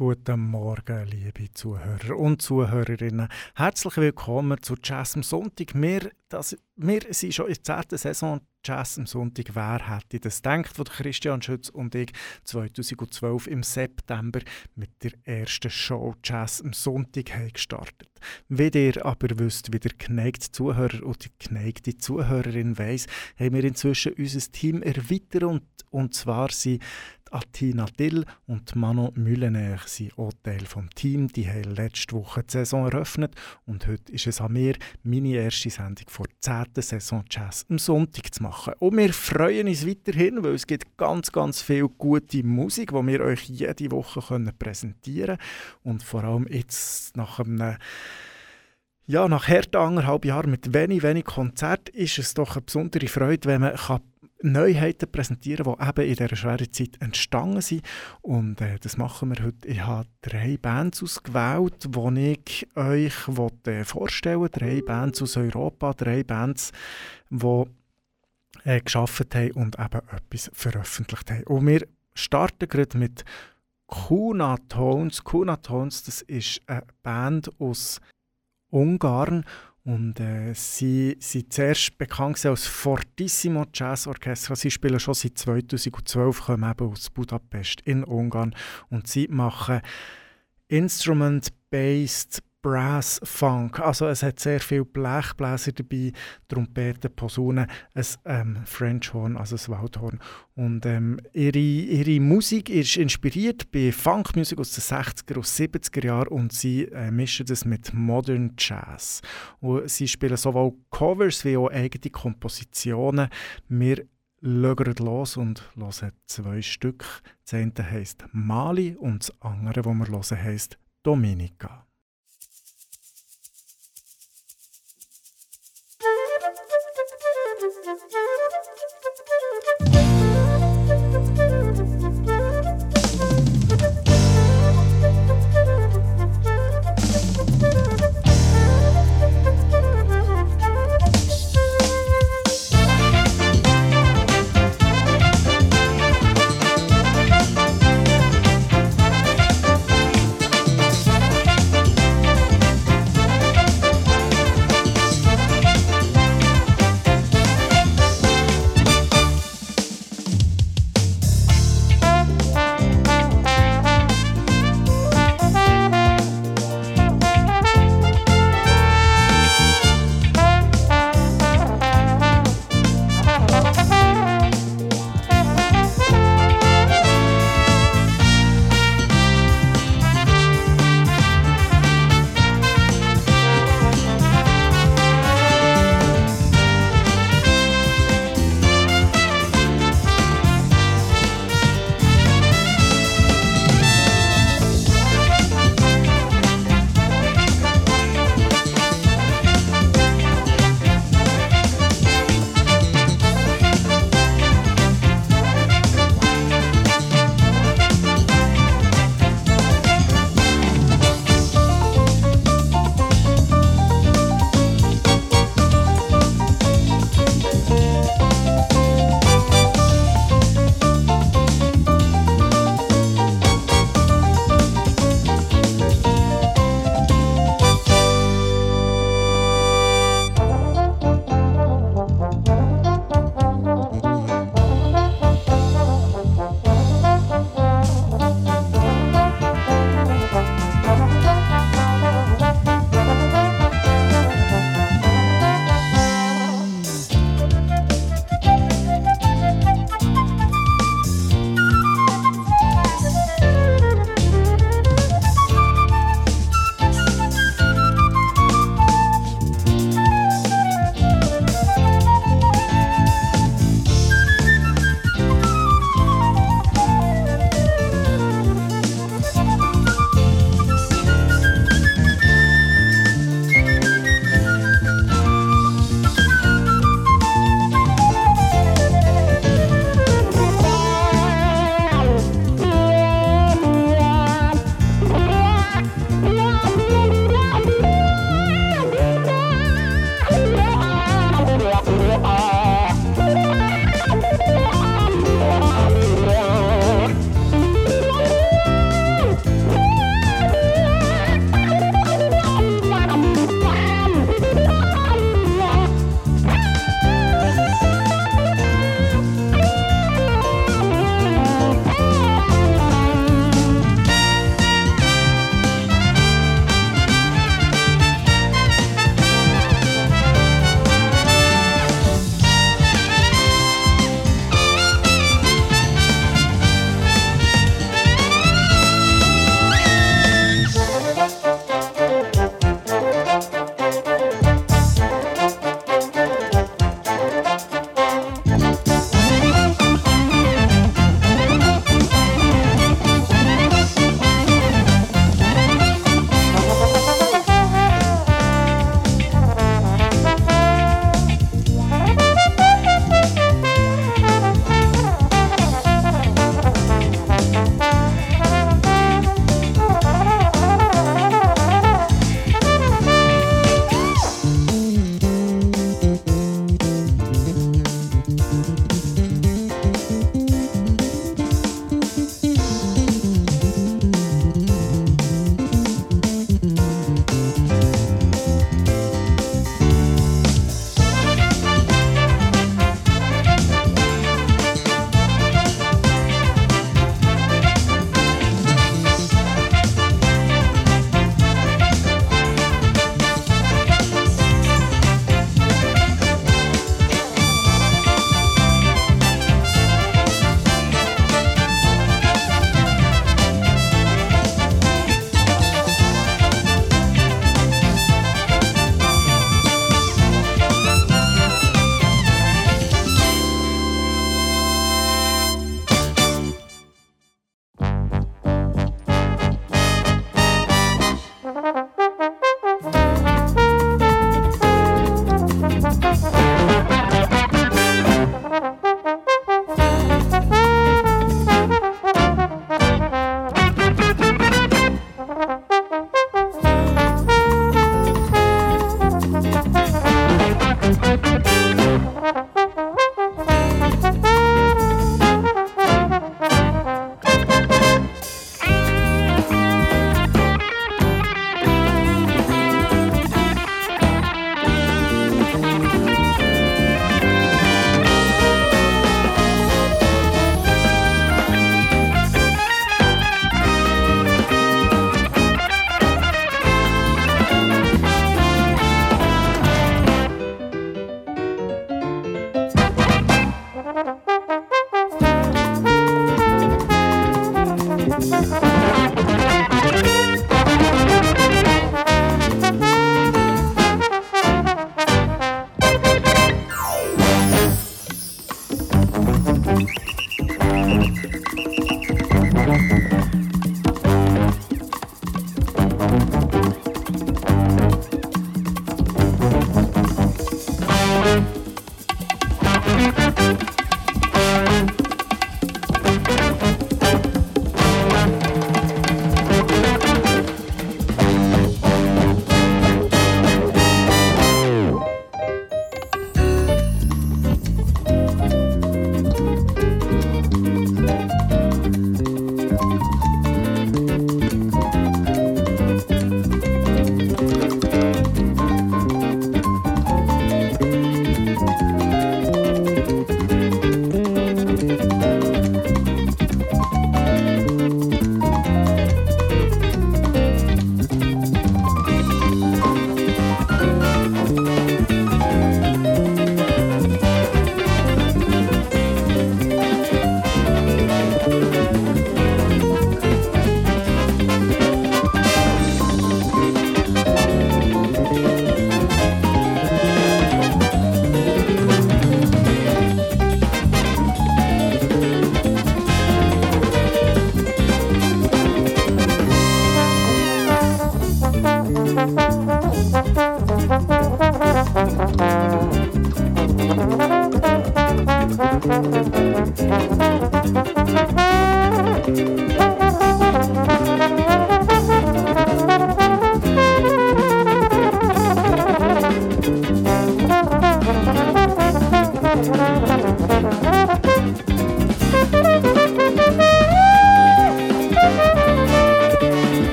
Guten Morgen, liebe Zuhörer und Zuhörerinnen. Herzlich willkommen zu Jazz am Sonntag. Wir, das, wir sind schon in der 10. Saison Jazz am Sonntag. Wer hätte das gedacht, wo Christian Schütz und ich 2012 im September mit der ersten Show Jazz am Sonntag haben gestartet. Wie ihr aber wisst, wie der geneigte Zuhörer oder die geneigte Zuhörerin weiss, haben wir inzwischen unser Team erweitert und, und zwar sind Atina Dill und Mano Müllener sind auch Teil des Teams. Die haben letzte Woche die Saison eröffnet und heute ist es an mir, meine erste Sendung vor der 10. Saison Jazz am Sonntag zu machen. Und wir freuen uns weiterhin, weil es gibt ganz, ganz viel gute Musik, die wir euch jede Woche können präsentieren können. Und vor allem jetzt nach einem ja, nach harten anderthalb Jahren mit wenig, wenig Konzert ist es doch eine besondere Freude, wenn man kann Neuheiten präsentieren, die eben in dieser schweren Zeit entstanden sind. Und äh, das machen wir heute. Ich habe drei Bands ausgewählt, die ich euch wollte, äh, vorstellen wollte. Drei Bands aus Europa, drei Bands, die äh, geschaffen haben und eben etwas veröffentlicht haben. Und wir starten gerade mit Kuna Tones. Kuna Tones, das ist eine Band aus Ungarn und äh, sie sind zuerst bekannt als Fortissimo Jazz Orchestra. Sie spielen schon seit 2012, kommen eben aus Budapest in Ungarn und sie machen Instrument-based Brass Funk. Also es hat sehr viel Blechbläser dabei, Trompeten, Posaunen, ein ähm, French Horn, also ein Waldhorn. Und ähm, ihre, ihre Musik ist inspiriert bei Funkmusik aus den 60er und 70er Jahren und sie äh, mischen das mit Modern Jazz. Und sie spielen sowohl Covers wie auch eigene Kompositionen. Wir schauen los und hören zwei Stück. Das eine heisst Mali und das andere, das wir hören, heisst Dominica.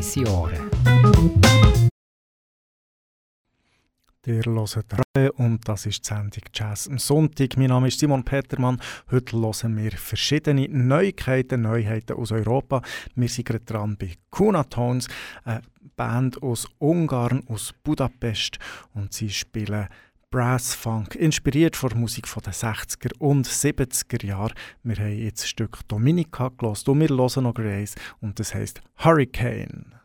Heisse Ohren. Ihr hört und das ist die Sendung Jazz am Sonntag. Mein Name ist Simon Petermann. Heute hören wir verschiedene Neuigkeiten, Neuheiten aus Europa. Wir sind gerade dran bei Kuna Tones, eine Band aus Ungarn, aus Budapest und sie spielen Brass Funk, inspiriert von der Musik der 60er und 70er Jahre. Wir haben jetzt das Stück Dominica gelost und wir hören noch Grace und das heißt Hurricane.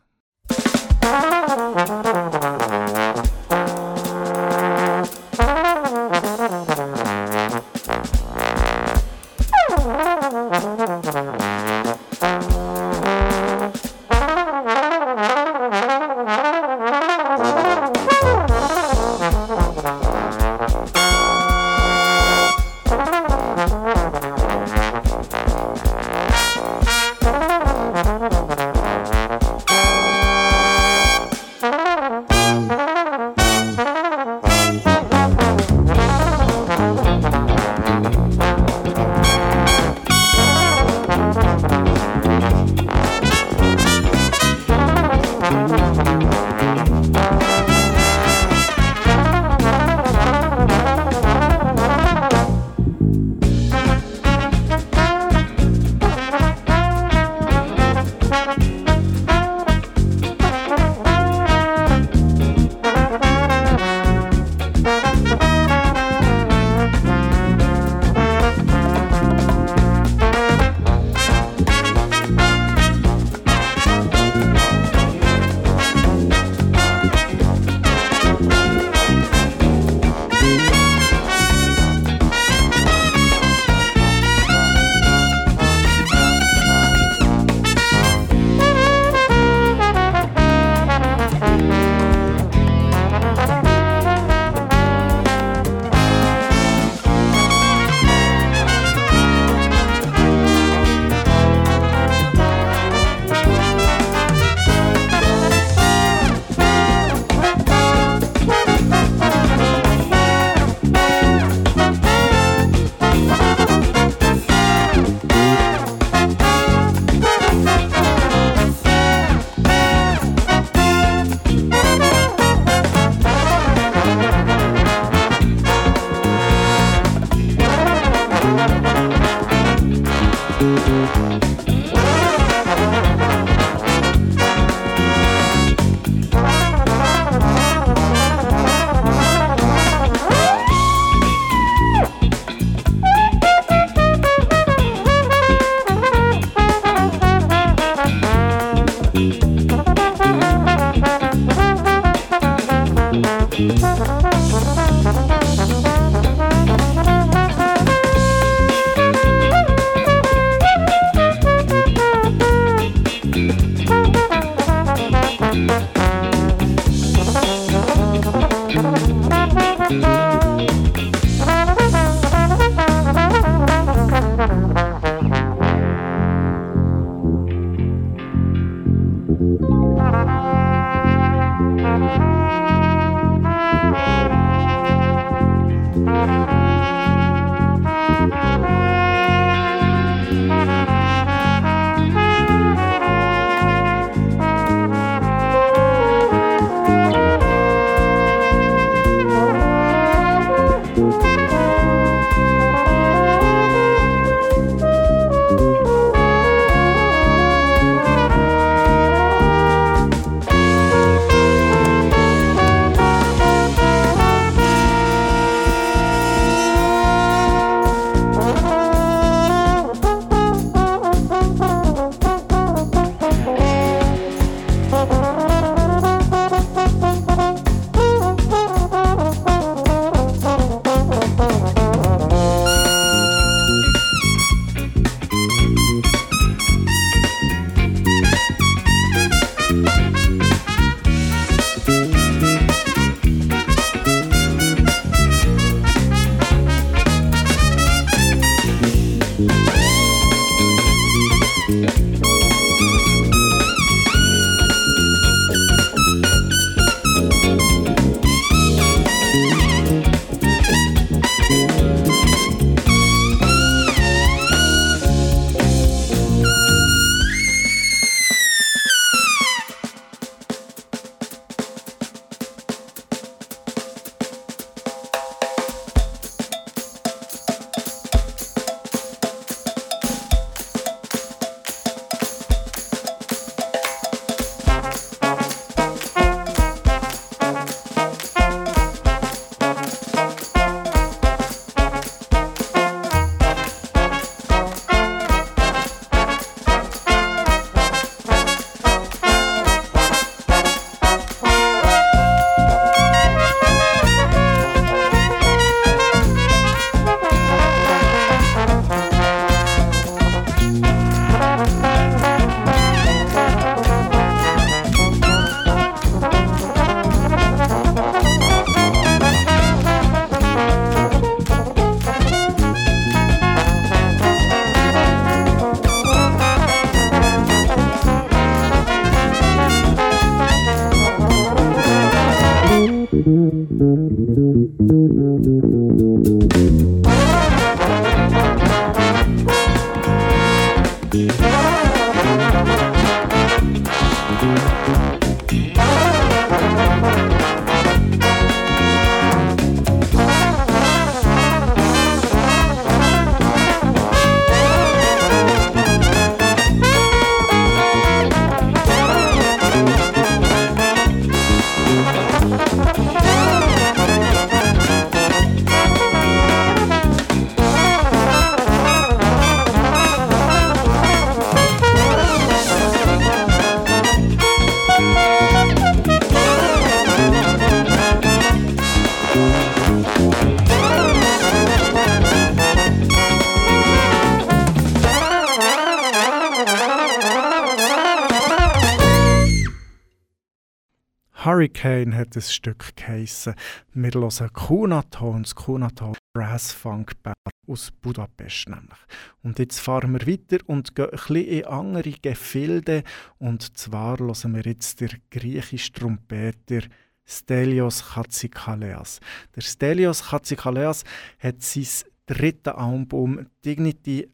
Hat das Stück geheissen. Wir hören Kuna Tones, Kuna Tones, Brass Funk Band aus Budapest nämlich. Und jetzt fahren wir weiter und gehen ein bisschen in andere Gefilde. Und zwar hören wir jetzt den griechischen Trompeter Stelios Chatzikaleas. Der Stelios Chatzikaleas hat sein drittes Album Dignity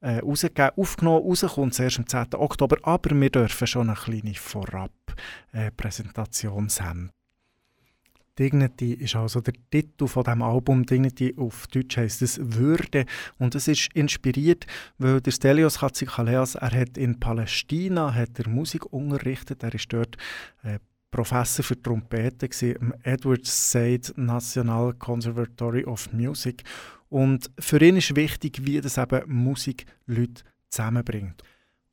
äh, rausgegeben, aufgenommen. Rauskommt es erst am 10. Oktober, aber wir dürfen schon eine kleine Vorab-Präsentation äh, senden. Dignity ist also der Titel von dem Album. Dignity auf Deutsch heißt es Würde und es ist inspiriert, weil der Stelios Katzikaleas, er hat in Palästina hat er Musik unterrichtet. Er ist dort äh, Professor für Trompete im Edward Said National Conservatory of Music und für ihn ist wichtig, wie das eben Musik Leute zusammenbringt.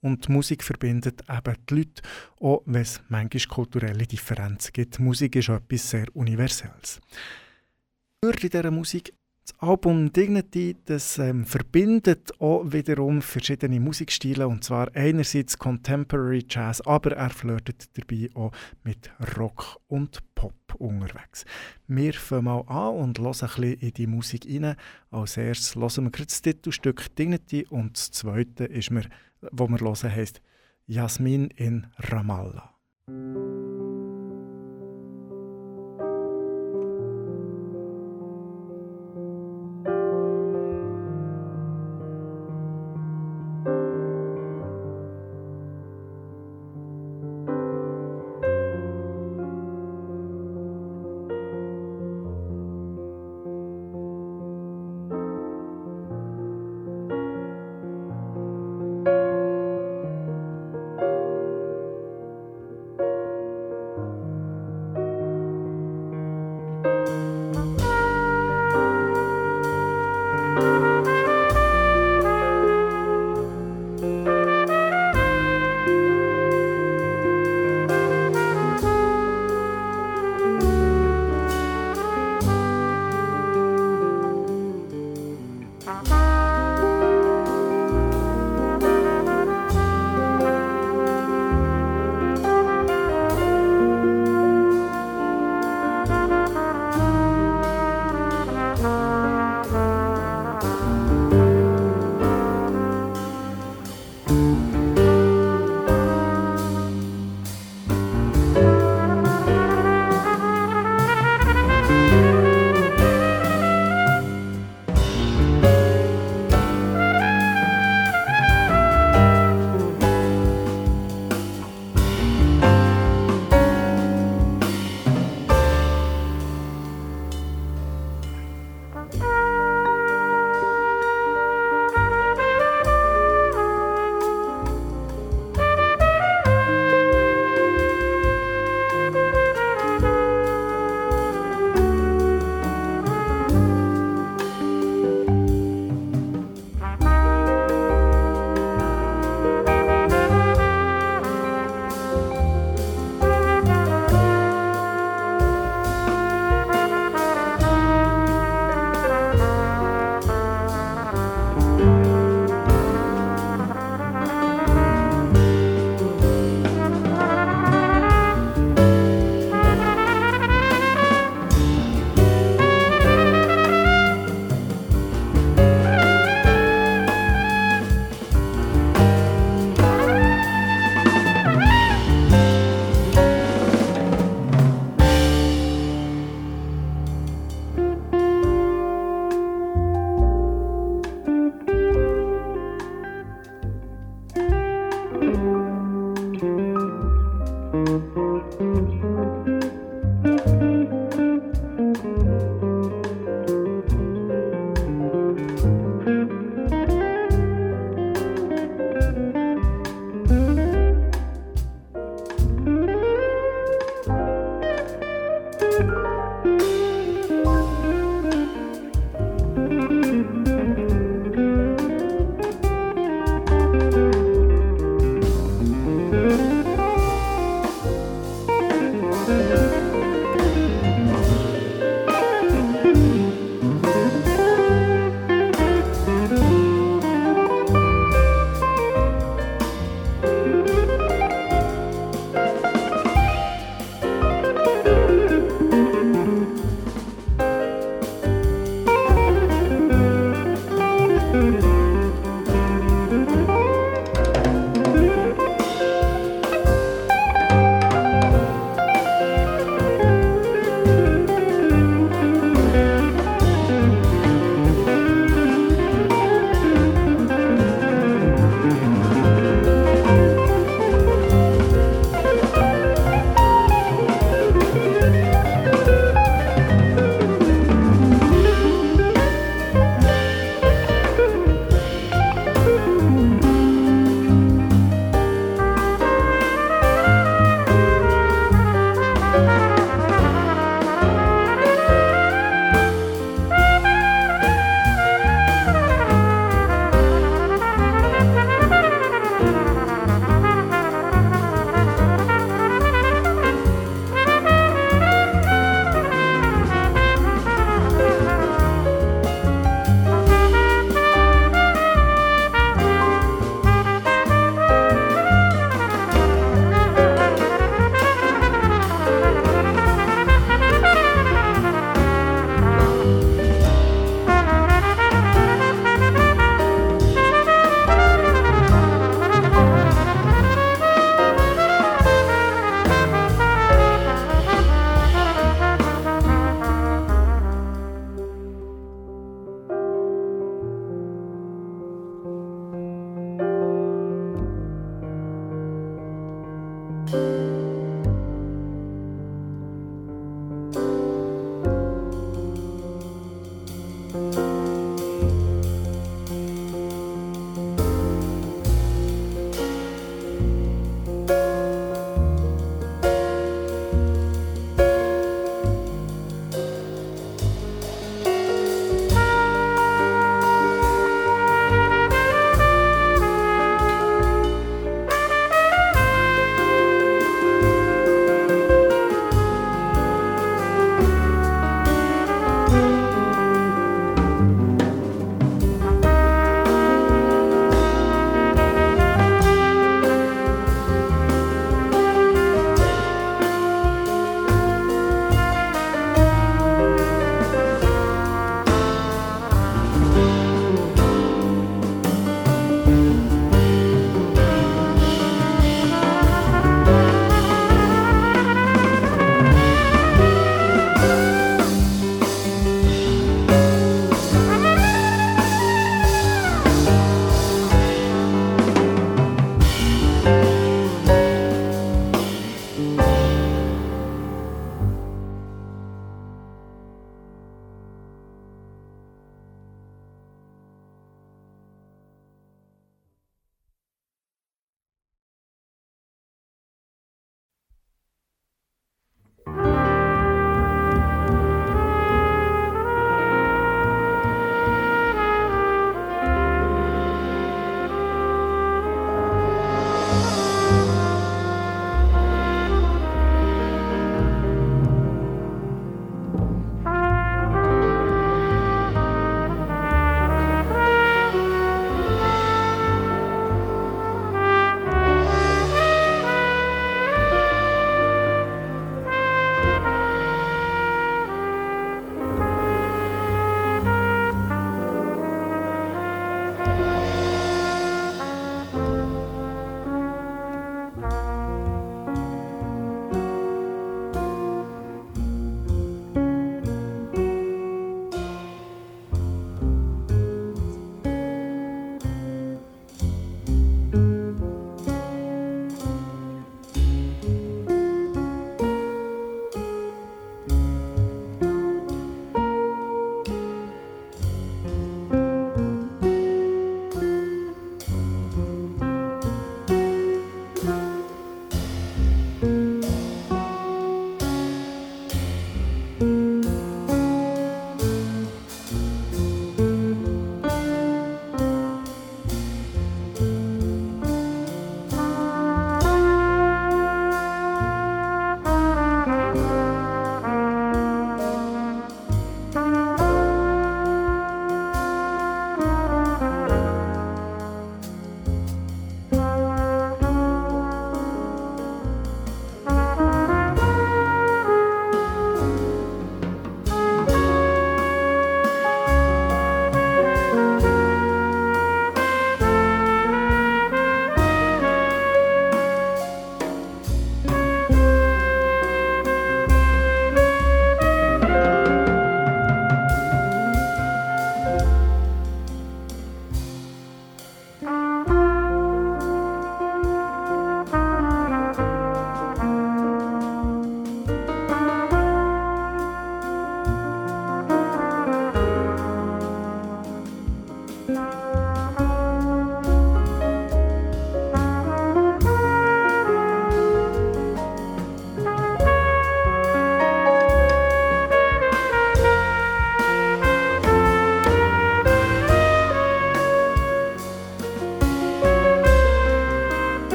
Und Musik verbindet eben die Leute, auch wenn es manchmal kulturelle Differenzen gibt. Musik ist etwas sehr Universelles. In dieser Musik das Album Dignity das, ähm, verbindet auch wiederum verschiedene Musikstile und zwar einerseits Contemporary Jazz, aber er flirtet dabei auch mit Rock und Pop unterwegs. Wir fangen mal an und hören ein bisschen in die Musik rein. Als erstes hören wir das Titelstück Dignity und das zweite, ist mir, wo wir hören, heisst Jasmin in Ramallah.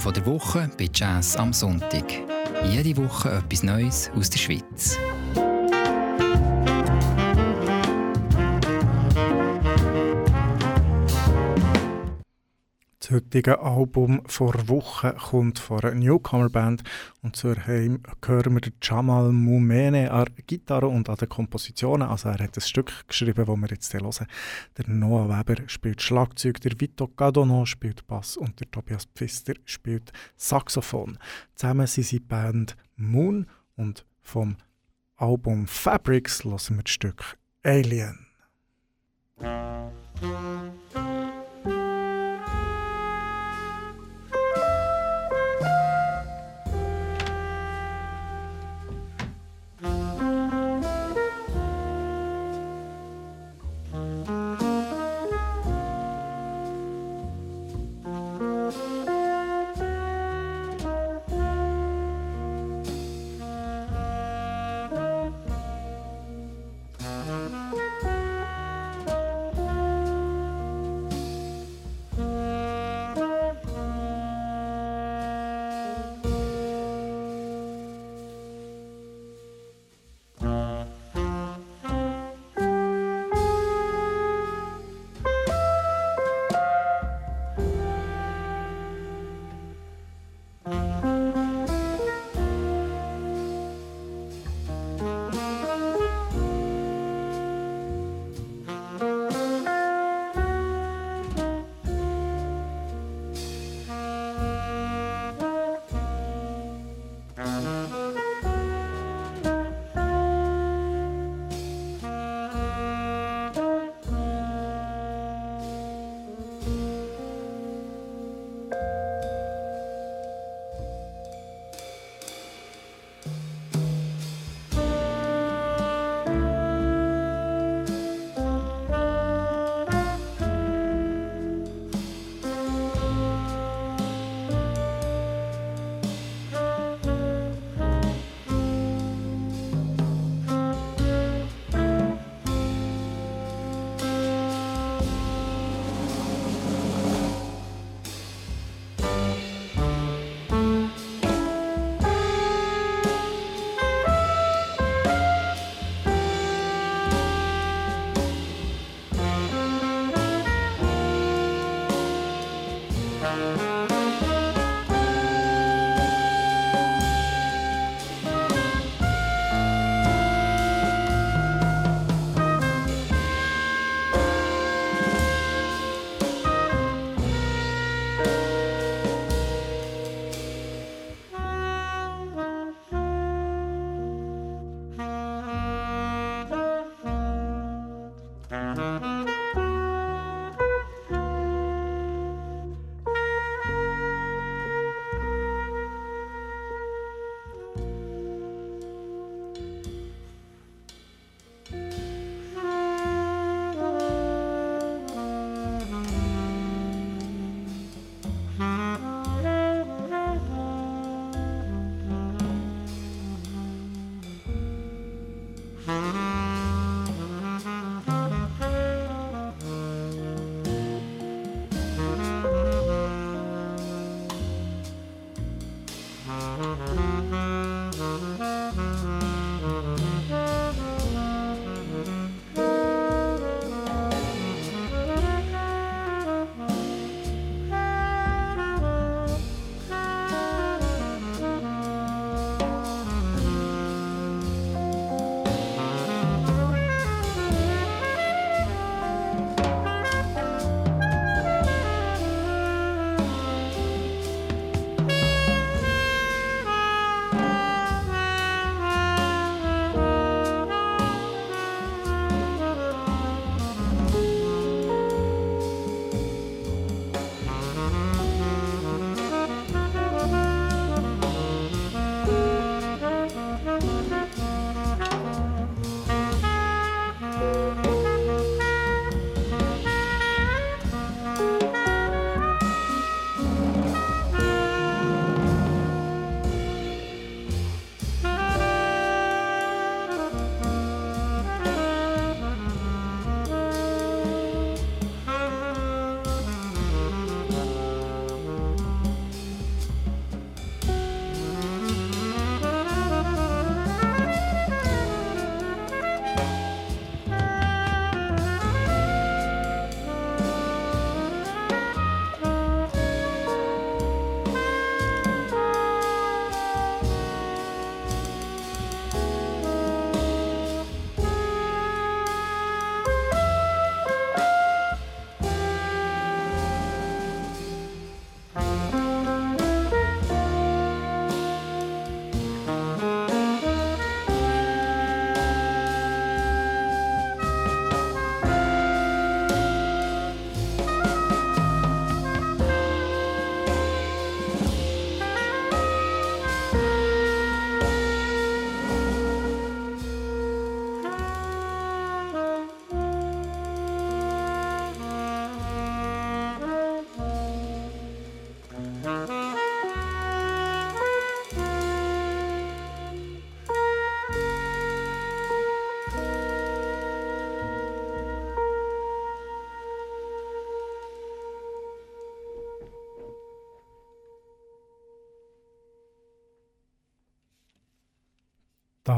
Album der Woche bei Jazz am Sonntag. Jede Woche etwas Neues aus der Schweiz. Das heutige Album vor Wochen kommt von einer Newcomer-Band und zur Heim hören wir Jamal Mumene an der Gitarre und an den Kompositionen. Also er hat ein Stück geschrieben, das wir jetzt hören. Der Noah Weber spielt Schlagzeug, der Vito Gadono spielt Bass und der Tobias Pfister spielt Saxophon. Zusammen sind sie Band Moon und vom Album Fabrics hören wir das Stück Alien.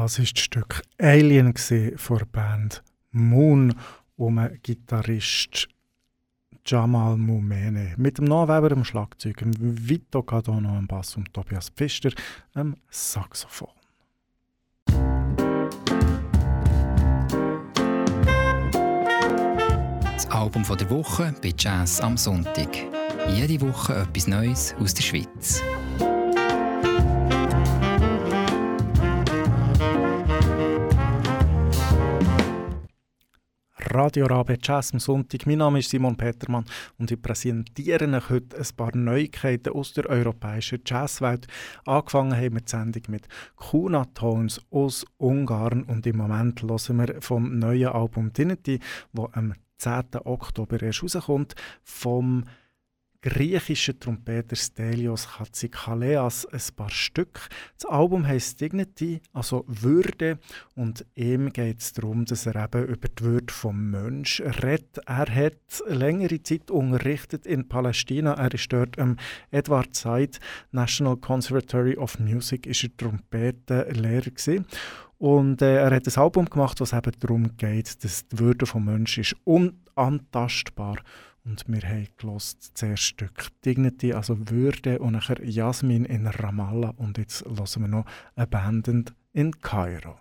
Das ist das Stück Alien von der Band Moon um Gitarrist Jamal Mumene. Mit dem Noah Weber am Schlagzeug, dem Vito Cadono am Bass und Tobias Pfister am Saxophon. Das Album der Woche bei Jazz am Sonntag. Jede Woche etwas Neues aus der Schweiz. Radio Rabe Jazz am Sonntag. Mein Name ist Simon Petermann und ich präsentiere euch heute ein paar Neuigkeiten aus der europäischen Jazzwelt. Angefangen haben wir die Sendung mit Kuna Tones aus Ungarn und im Moment hören wir vom neuen Album Dignity, das am 10. Oktober erst rauskommt, vom griechischen Trompeter Stelios Chatzikaleas ein paar Stück. Das Album heißt Dignity, also Würde, und ihm geht es darum, dass er eben über die Würde vom Mensch redet. Er hat längere Zeit unterrichtet in Palästina. Er ist dort am Edward Said National Conservatory of Music, ist er Trompetenlehrer. Und äh, er hat ein Album gemacht, was eben darum geht, dass die Würde vom Mensch ist unantastbar ist und wir haben gelost zuerst Stück Dignity, also Würde, und nachher Jasmin in Ramallah. Und jetzt hören wir noch Abandoned in Kairo.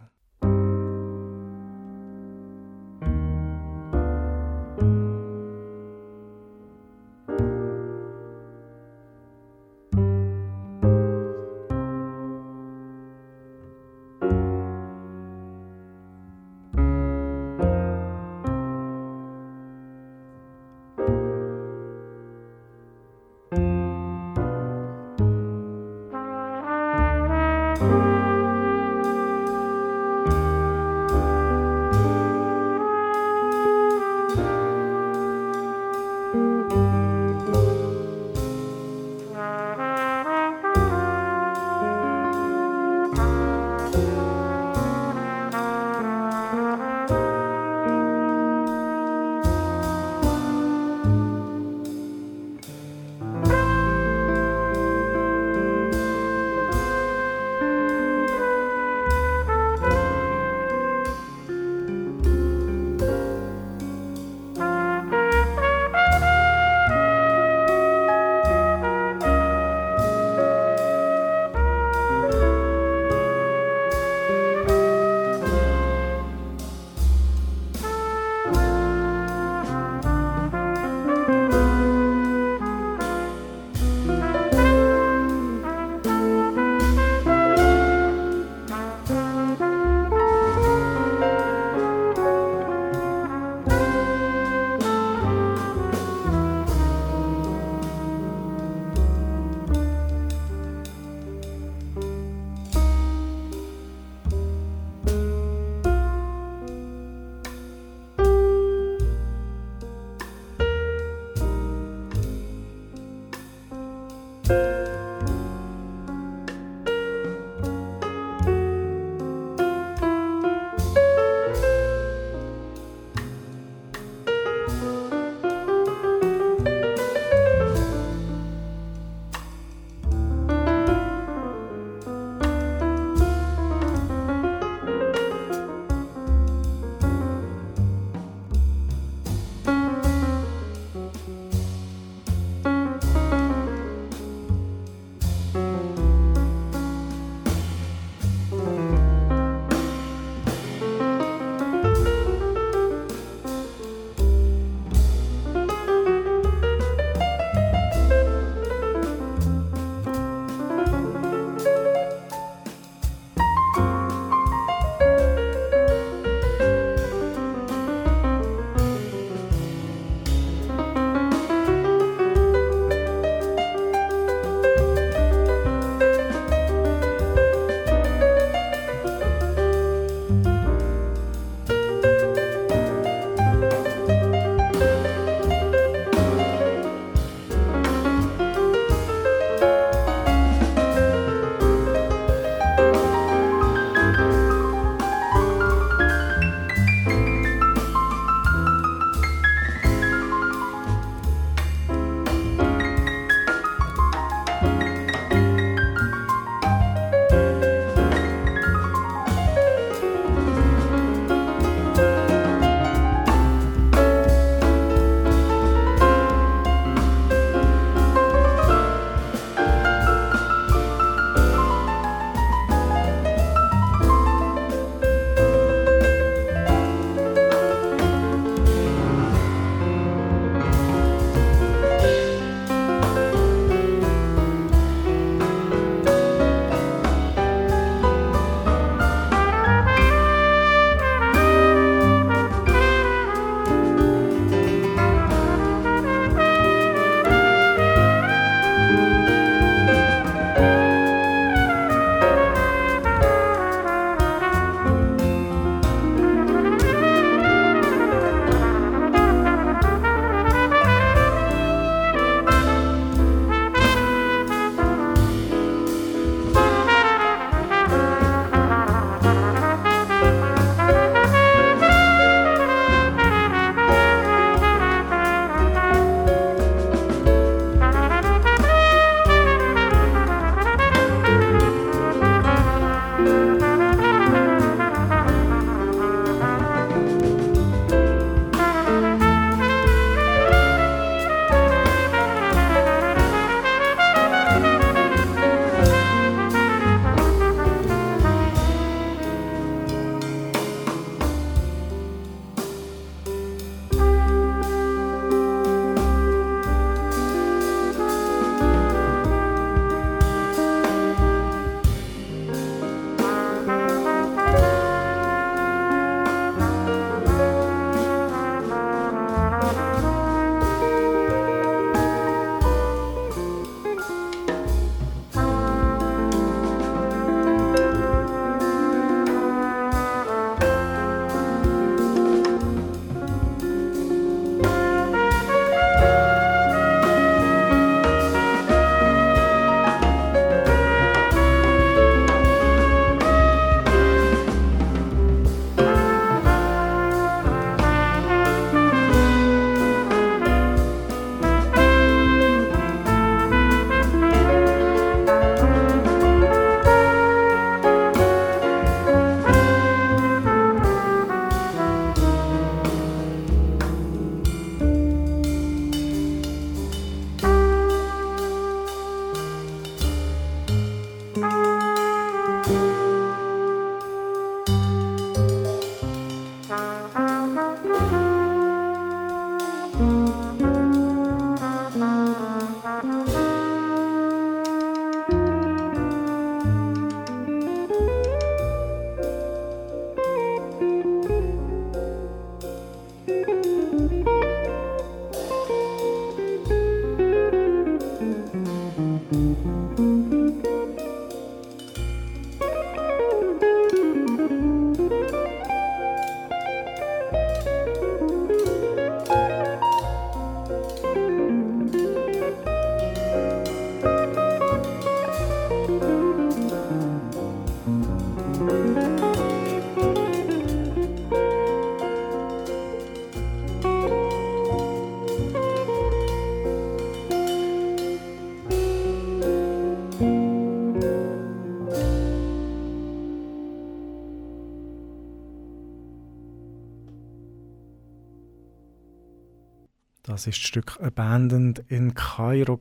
Das ist das Stück Abandoned in Kairo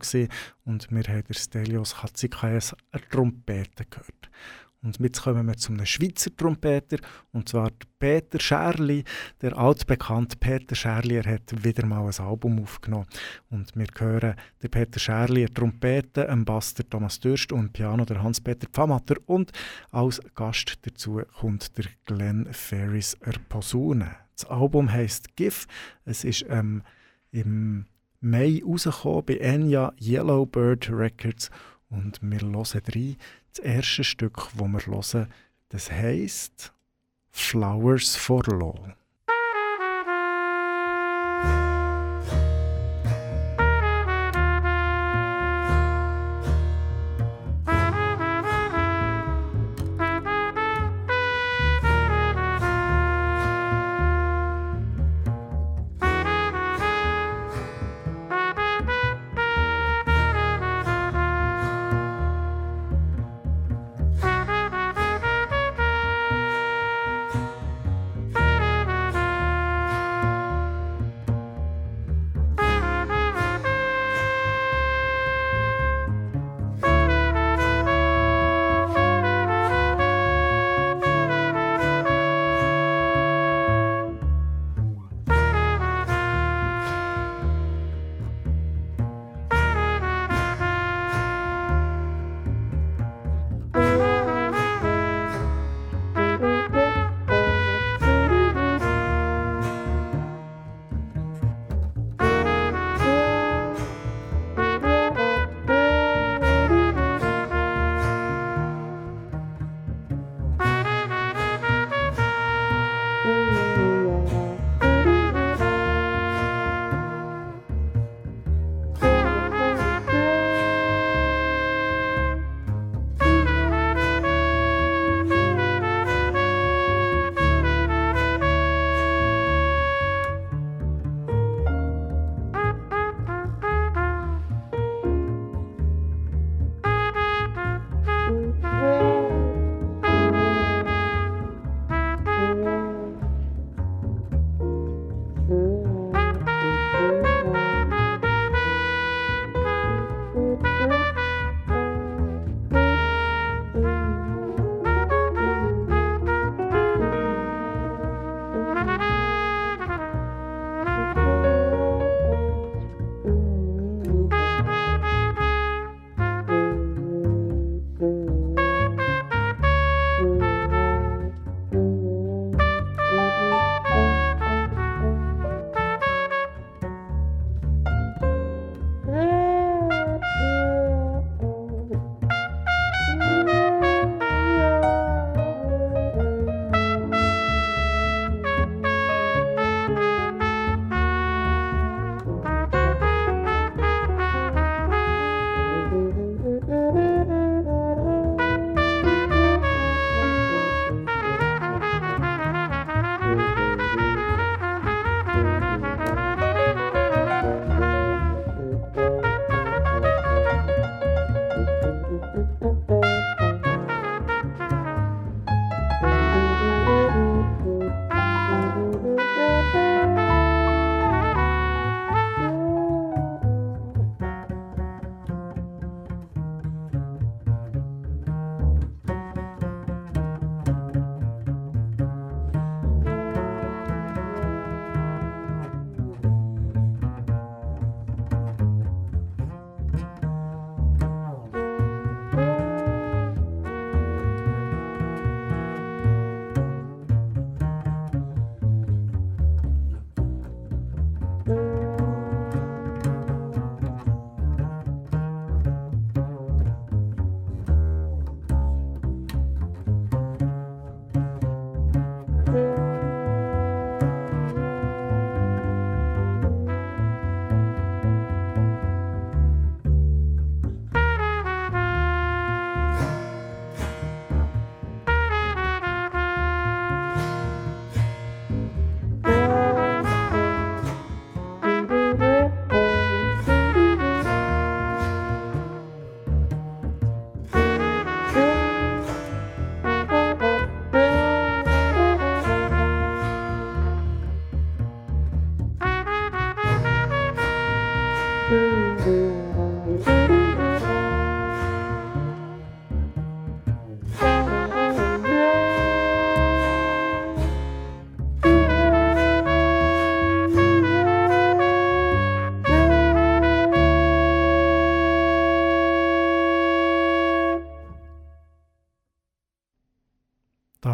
und wir haben der Stelios Hatzikayas eine Trompete gehört. Und jetzt kommen wir zu einem Schweizer Trompeter, und zwar Peter Scherli. Der altbekannte Peter Scherli, er hat wieder mal ein Album aufgenommen. Und wir hören der Peter Scherli, eine Trompete, ein Bass der Thomas Dürst und Piano der Hans-Peter Pfammatter. Und als Gast dazu kommt der Glenn Ferris er Posaune. Das Album heißt GIF. Es ist ähm, im Mai rausgekommen bei Enya Yellowbird Records. Und wir hören rein. Das erste Stück, das wir hören, das heisst Flowers for Law.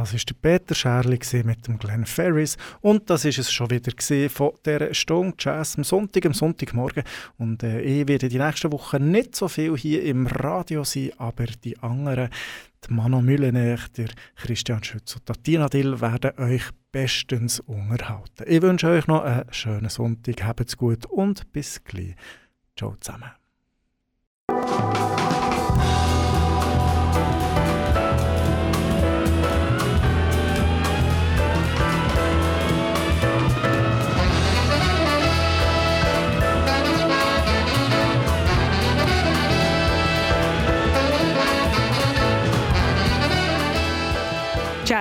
Das ist der Peter Scherli mit dem Glenn Ferris und das ist es schon wieder von der Stunde Jazz am Sonntag, am Sonntagmorgen. Und äh, ich werde die nächsten Wochen nicht so viel hier im Radio sein, aber die anderen, die Mano Müllener, der Christian Schütz und Tina Dill werden euch bestens unterhalten. Ich wünsche euch noch einen schönen Sonntag, habt's gut und bis gleich. Ciao zusammen.